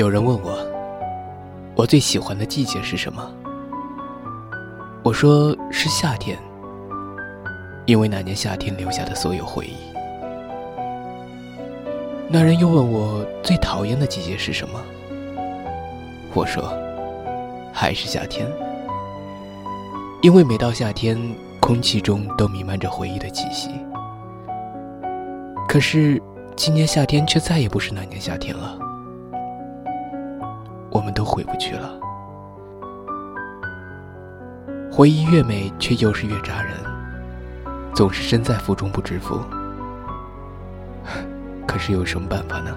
有人问我，我最喜欢的季节是什么？我说是夏天，因为那年夏天留下的所有回忆。那人又问我最讨厌的季节是什么？我说还是夏天，因为每到夏天，空气中都弥漫着回忆的气息。可是今年夏天却再也不是那年夏天了，我们都回不去了。回忆越美，却又是越扎人，总是身在福中不知福。可是有什么办法呢？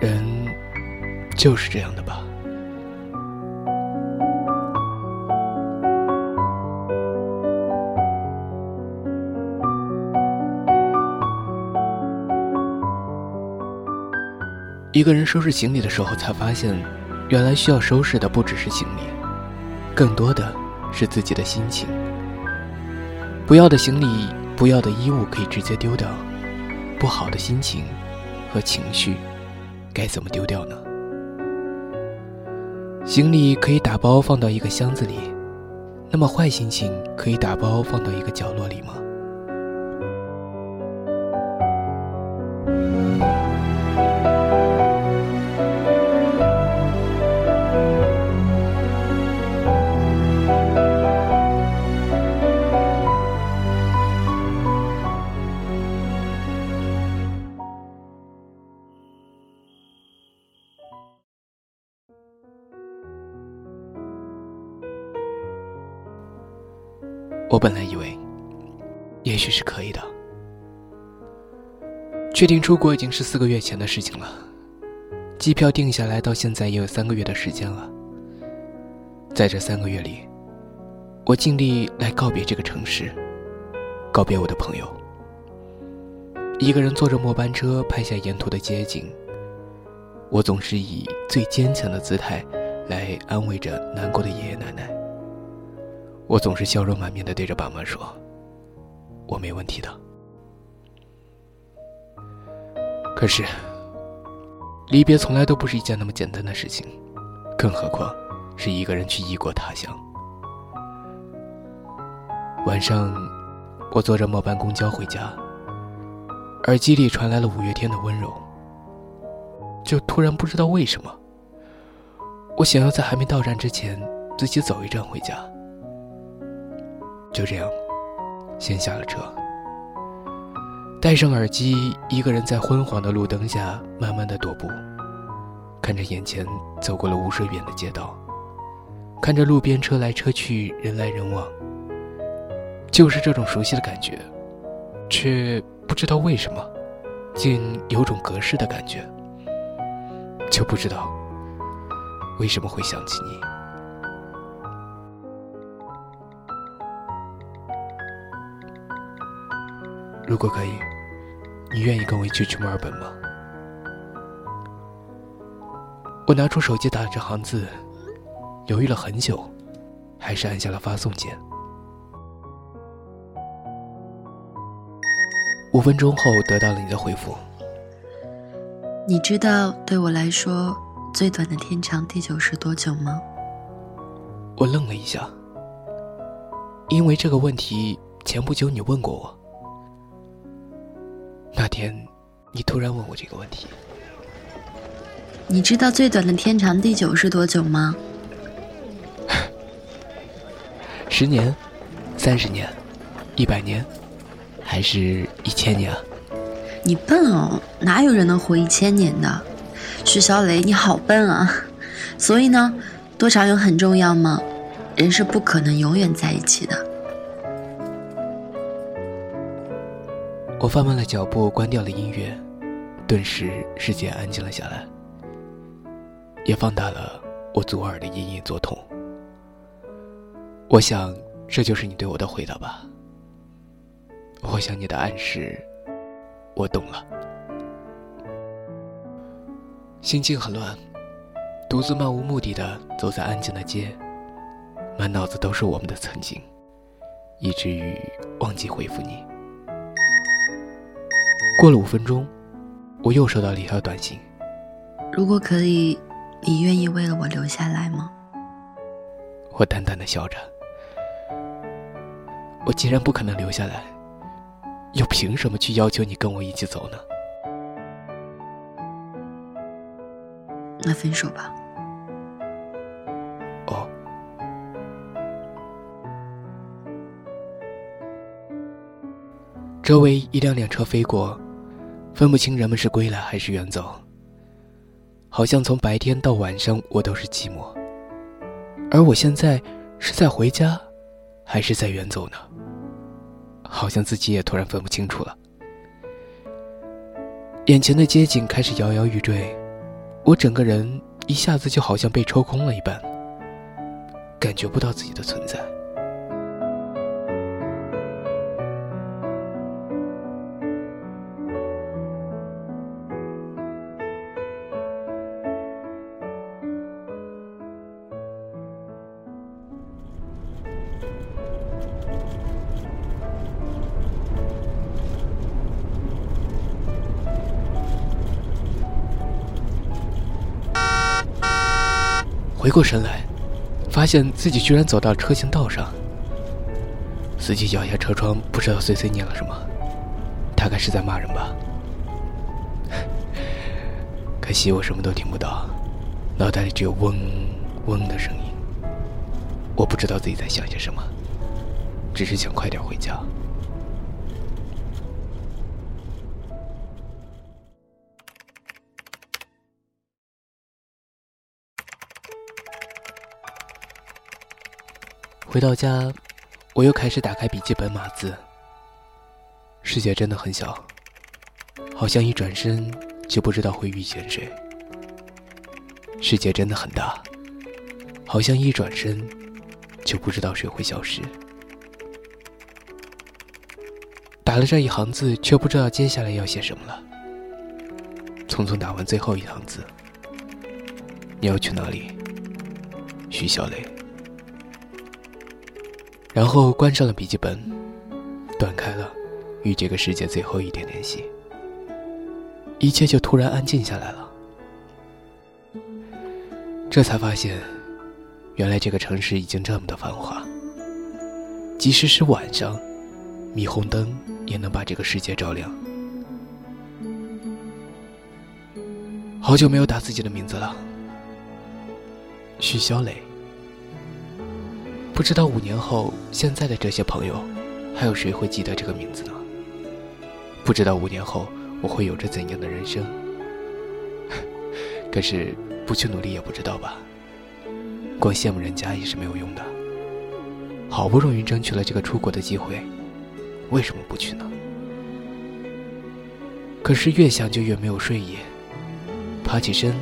人就是这样的吧。一个人收拾行李的时候，才发现，原来需要收拾的不只是行李。更多的是自己的心情。不要的行李、不要的衣物可以直接丢掉，不好的心情和情绪该怎么丢掉呢？行李可以打包放到一个箱子里，那么坏心情可以打包放到一个角落里吗？我本来以为，也许是可以的。确定出国已经是四个月前的事情了，机票定下来到现在也有三个月的时间了。在这三个月里，我尽力来告别这个城市，告别我的朋友。一个人坐着末班车，拍下沿途的街景。我总是以最坚强的姿态，来安慰着难过的爷爷奶奶。我总是笑容满面的对着爸妈说：“我没问题的。”可是，离别从来都不是一件那么简单的事情，更何况是一个人去异国他乡。晚上，我坐着末班公交回家，耳机里传来了五月天的温柔。就突然不知道为什么，我想要在还没到站之前自己走一站回家。就这样，先下了车，戴上耳机，一个人在昏黄的路灯下慢慢的踱步，看着眼前走过了无数远的街道，看着路边车来车去，人来人往，就是这种熟悉的感觉，却不知道为什么，竟有种隔世的感觉，就不知道为什么会想起你。如果可以，你愿意跟我一起去墨尔本吗？我拿出手机打了这行字，犹豫了很久，还是按下了发送键。五分钟后得到了你的回复。你知道对我来说最短的天长地久是多久吗？我愣了一下，因为这个问题前不久你问过我。那天，你突然问我这个问题。你知道最短的天长地久是多久吗？十年，三十年，一百年，还是一千年？你笨哦，哪有人能活一千年的？徐小磊，你好笨啊！所以呢，多长远很重要吗？人是不可能永远在一起的。我放慢了脚步，关掉了音乐，顿时世界安静了下来，也放大了我左耳的隐隐作痛。我想，这就是你对我的回答吧。我想你的暗示，我懂了。心情很乱，独自漫无目的的走在安静的街，满脑子都是我们的曾经，以至于忘记回复你。过了五分钟，我又收到了一条短信。如果可以，你愿意为了我留下来吗？我淡淡的笑着。我既然不可能留下来，又凭什么去要求你跟我一起走呢？那分手吧。哦。周围一辆辆车飞过，分不清人们是归来还是远走。好像从白天到晚上，我都是寂寞。而我现在是在回家，还是在远走呢？好像自己也突然分不清楚了。眼前的街景开始摇摇欲坠，我整个人一下子就好像被抽空了一般，感觉不到自己的存在。过神来，发现自己居然走到车行道上。司机摇下车窗，不知道碎碎念了什么，大概是在骂人吧。可惜我什么都听不到，脑袋里只有嗡嗡的声音。我不知道自己在想些什么，只是想快点回家。回到家，我又开始打开笔记本码字。世界真的很小，好像一转身就不知道会遇见谁；世界真的很大，好像一转身就不知道谁会消失。打了这一行字，却不知道接下来要写什么了。匆匆打完最后一行字：“你要去哪里？”徐小磊。然后关上了笔记本，断开了与这个世界最后一点联系，一切就突然安静下来了。这才发现，原来这个城市已经这么的繁华，即使是晚上，霓虹灯也能把这个世界照亮。好久没有打自己的名字了，徐小磊。不知道五年后，现在的这些朋友，还有谁会记得这个名字呢？不知道五年后我会有着怎样的人生。可是不去努力也不知道吧。光羡慕人家也是没有用的。好不容易争取了这个出国的机会，为什么不去呢？可是越想就越没有睡意，爬起身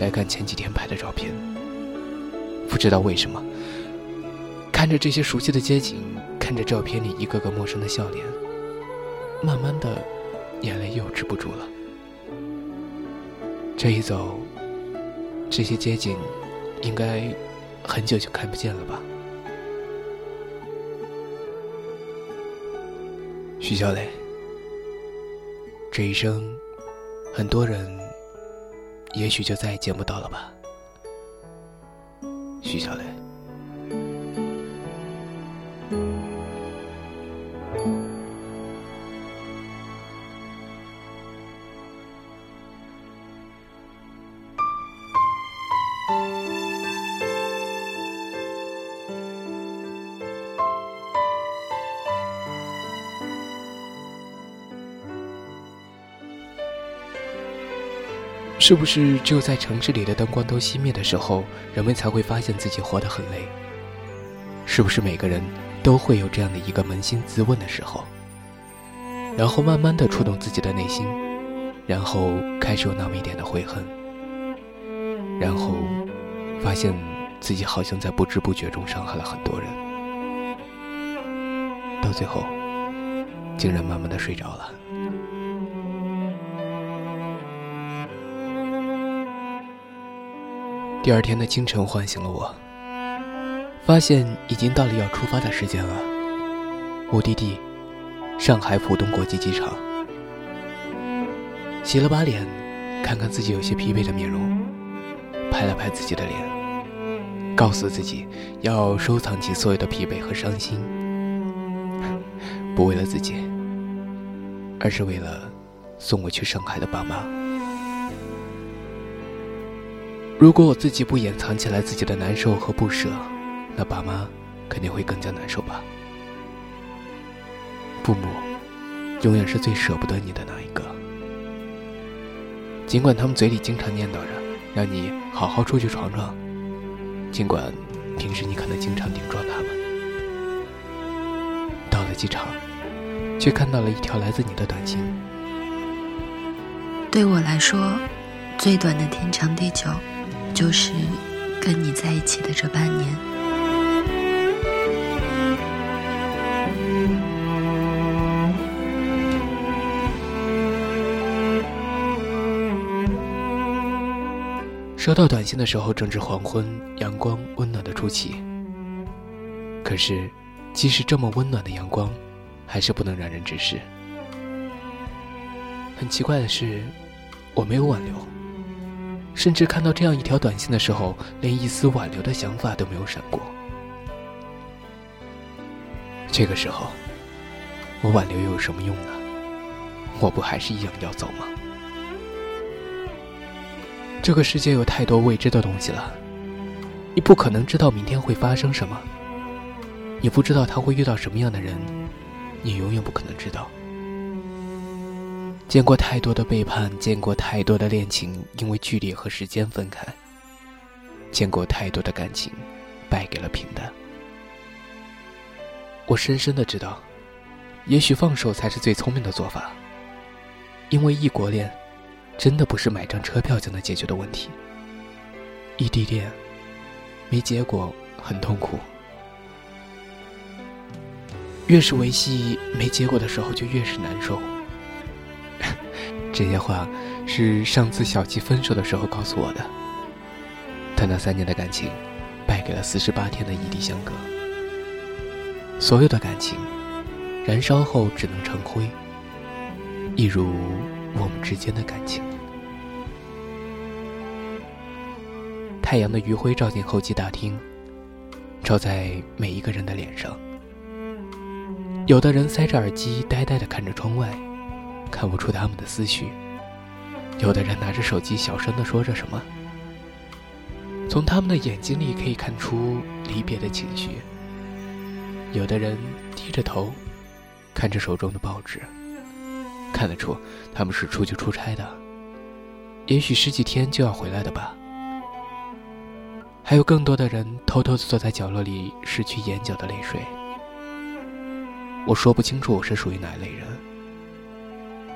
来看前几天拍的照片，不知道为什么。看着这些熟悉的街景，看着照片里一个个陌生的笑脸，慢慢的，眼泪又止不住了。这一走，这些街景，应该很久就看不见了吧？徐小磊，这一生，很多人，也许就再也见不到了吧？徐小磊。是不是只有在城市里的灯光都熄灭的时候，人们才会发现自己活得很累？是不是每个人都会有这样的一个扪心自问的时候？然后慢慢的触动自己的内心，然后开始有那么一点的悔恨，然后发现自己好像在不知不觉中伤害了很多人，到最后竟然慢慢的睡着了。第二天的清晨唤醒了我，发现已经到了要出发的时间了。目的地，上海浦东国际机场。洗了把脸，看看自己有些疲惫的面容，拍了拍自己的脸，告诉自己要收藏起所有的疲惫和伤心，不为了自己，而是为了送我去上海的爸妈。如果我自己不掩藏起来自己的难受和不舍，那爸妈肯定会更加难受吧。父母永远是最舍不得你的那一个，尽管他们嘴里经常念叨着让你好好出去闯闯，尽管平时你可能经常顶撞他们，到了机场，却看到了一条来自你的短信。对我来说，最短的天长地久。就是跟你在一起的这半年。收到短信的时候正值黄昏，阳光温暖的出奇。可是，即使这么温暖的阳光，还是不能让人直视。很奇怪的是，我没有挽留。甚至看到这样一条短信的时候，连一丝挽留的想法都没有闪过。这个时候，我挽留又有什么用呢？我不还是一样要走吗？这个世界有太多未知的东西了，你不可能知道明天会发生什么，你不知道他会遇到什么样的人，你永远不可能知道。见过太多的背叛，见过太多的恋情因为距离和时间分开，见过太多的感情败给了平淡。我深深的知道，也许放手才是最聪明的做法。因为异国恋，真的不是买张车票就能解决的问题。异地恋，没结果很痛苦。越是维系没结果的时候，就越是难受。这些话是上次小七分手的时候告诉我的。他那三年的感情，败给了四十八天的异地相隔。所有的感情，燃烧后只能成灰，一如我们之间的感情。太阳的余晖照进候机大厅，照在每一个人的脸上。有的人塞着耳机，呆呆的看着窗外。看不出他们的思绪。有的人拿着手机，小声的说着什么。从他们的眼睛里可以看出离别的情绪。有的人低着头，看着手中的报纸，看得出他们是出去出差的，也许十几天就要回来的吧。还有更多的人偷偷的坐在角落里，拭去眼角的泪水。我说不清楚我是属于哪一类人。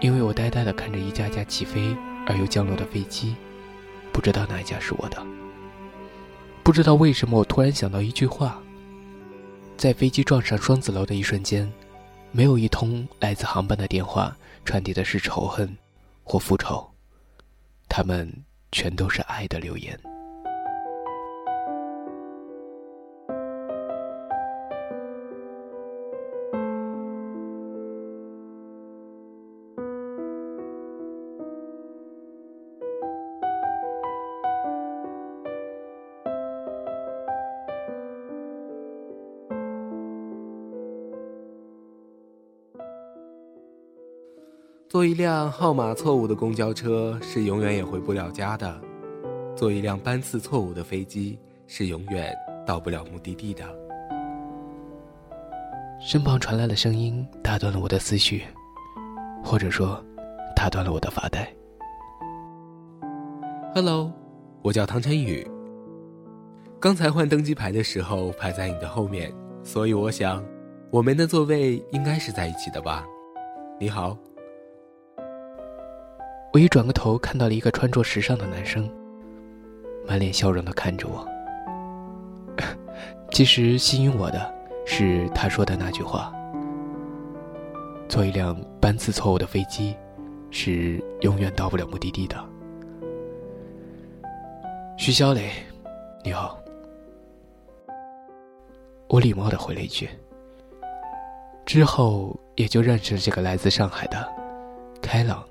因为我呆呆地看着一架架起飞而又降落的飞机，不知道哪一架是我的。不知道为什么，我突然想到一句话：在飞机撞上双子楼的一瞬间，没有一通来自航班的电话传递的是仇恨或复仇，他们全都是爱的留言。坐一辆号码错误的公交车是永远也回不了家的，坐一辆班次错误的飞机是永远到不了目的地的。身旁传来的声音打断了我的思绪，或者说，打断了我的发呆。Hello，我叫唐晨宇。刚才换登机牌的时候排在你的后面，所以我想，我们的座位应该是在一起的吧？你好。我一转个头，看到了一个穿着时尚的男生，满脸笑容的看着我。其实吸引我的是他说的那句话：“坐一辆班次错误的飞机，是永远到不了目的地的。”徐小磊，你好。我礼貌的回了一句，之后也就认识了这个来自上海的开朗。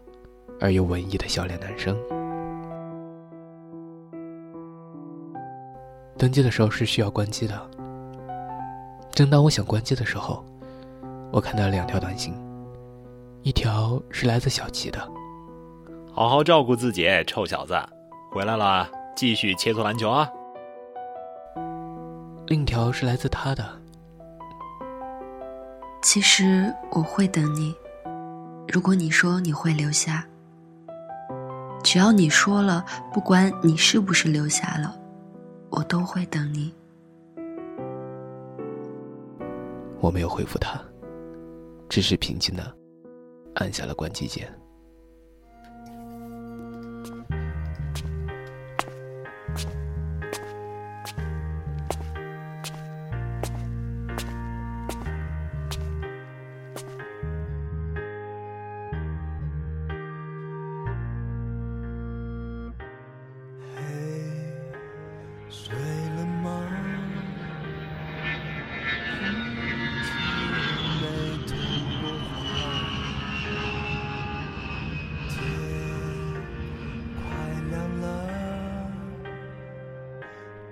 而又文艺的笑脸男生，登机的时候是需要关机的。正当我想关机的时候，我看到了两条短信，一条是来自小齐的：“好好照顾自己，臭小子，回来了继续切磋篮球啊。”另一条是来自他的：“其实我会等你，如果你说你会留下，只要你说了，不管你是不是留下了，我都会等你。”我没有回复他，只是平静的按下了关机键。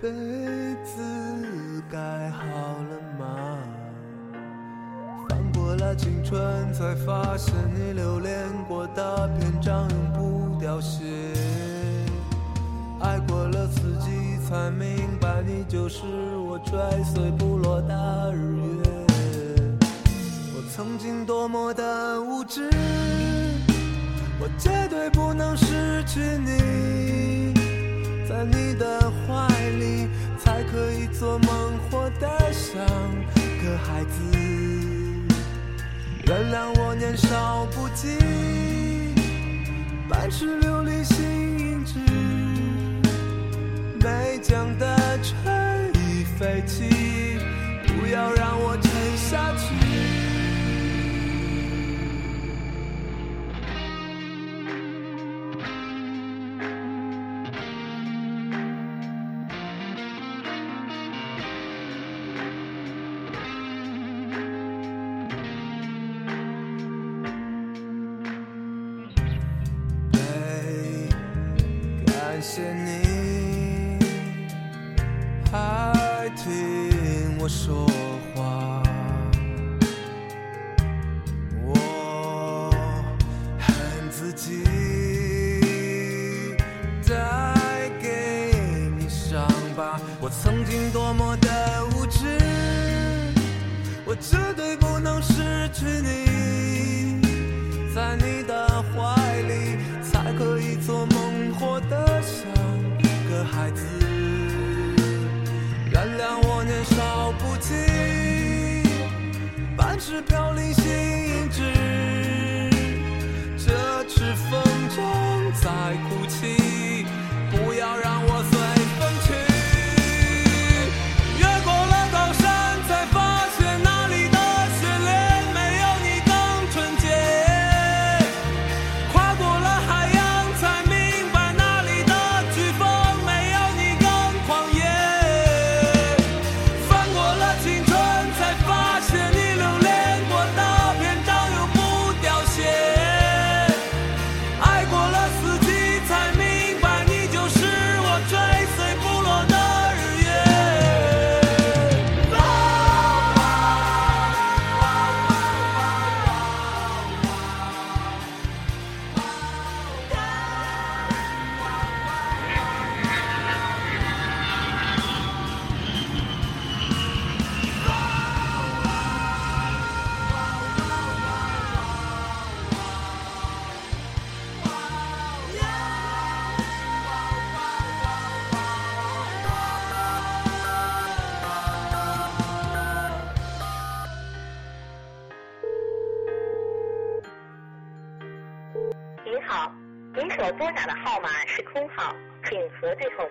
被子盖好了吗？翻过了青春，才发现你留恋过的篇章永不凋谢。爱过了四季，才明白你就是我追随不落的日月。我曾经多么的无知，我绝对不能失去你。在你的怀里，才可以做梦，活得像个孩子。原谅我年少不羁，半世流离心志，没讲的春已废弃，不要让我我绝对不能失去你，在你的怀里才可以做梦，活得像个。孩子，原谅我年少不羁，半世飘零心志。这次风筝在哭泣，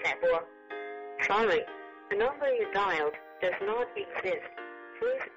network. Sorry, the number you dialed does not exist. Please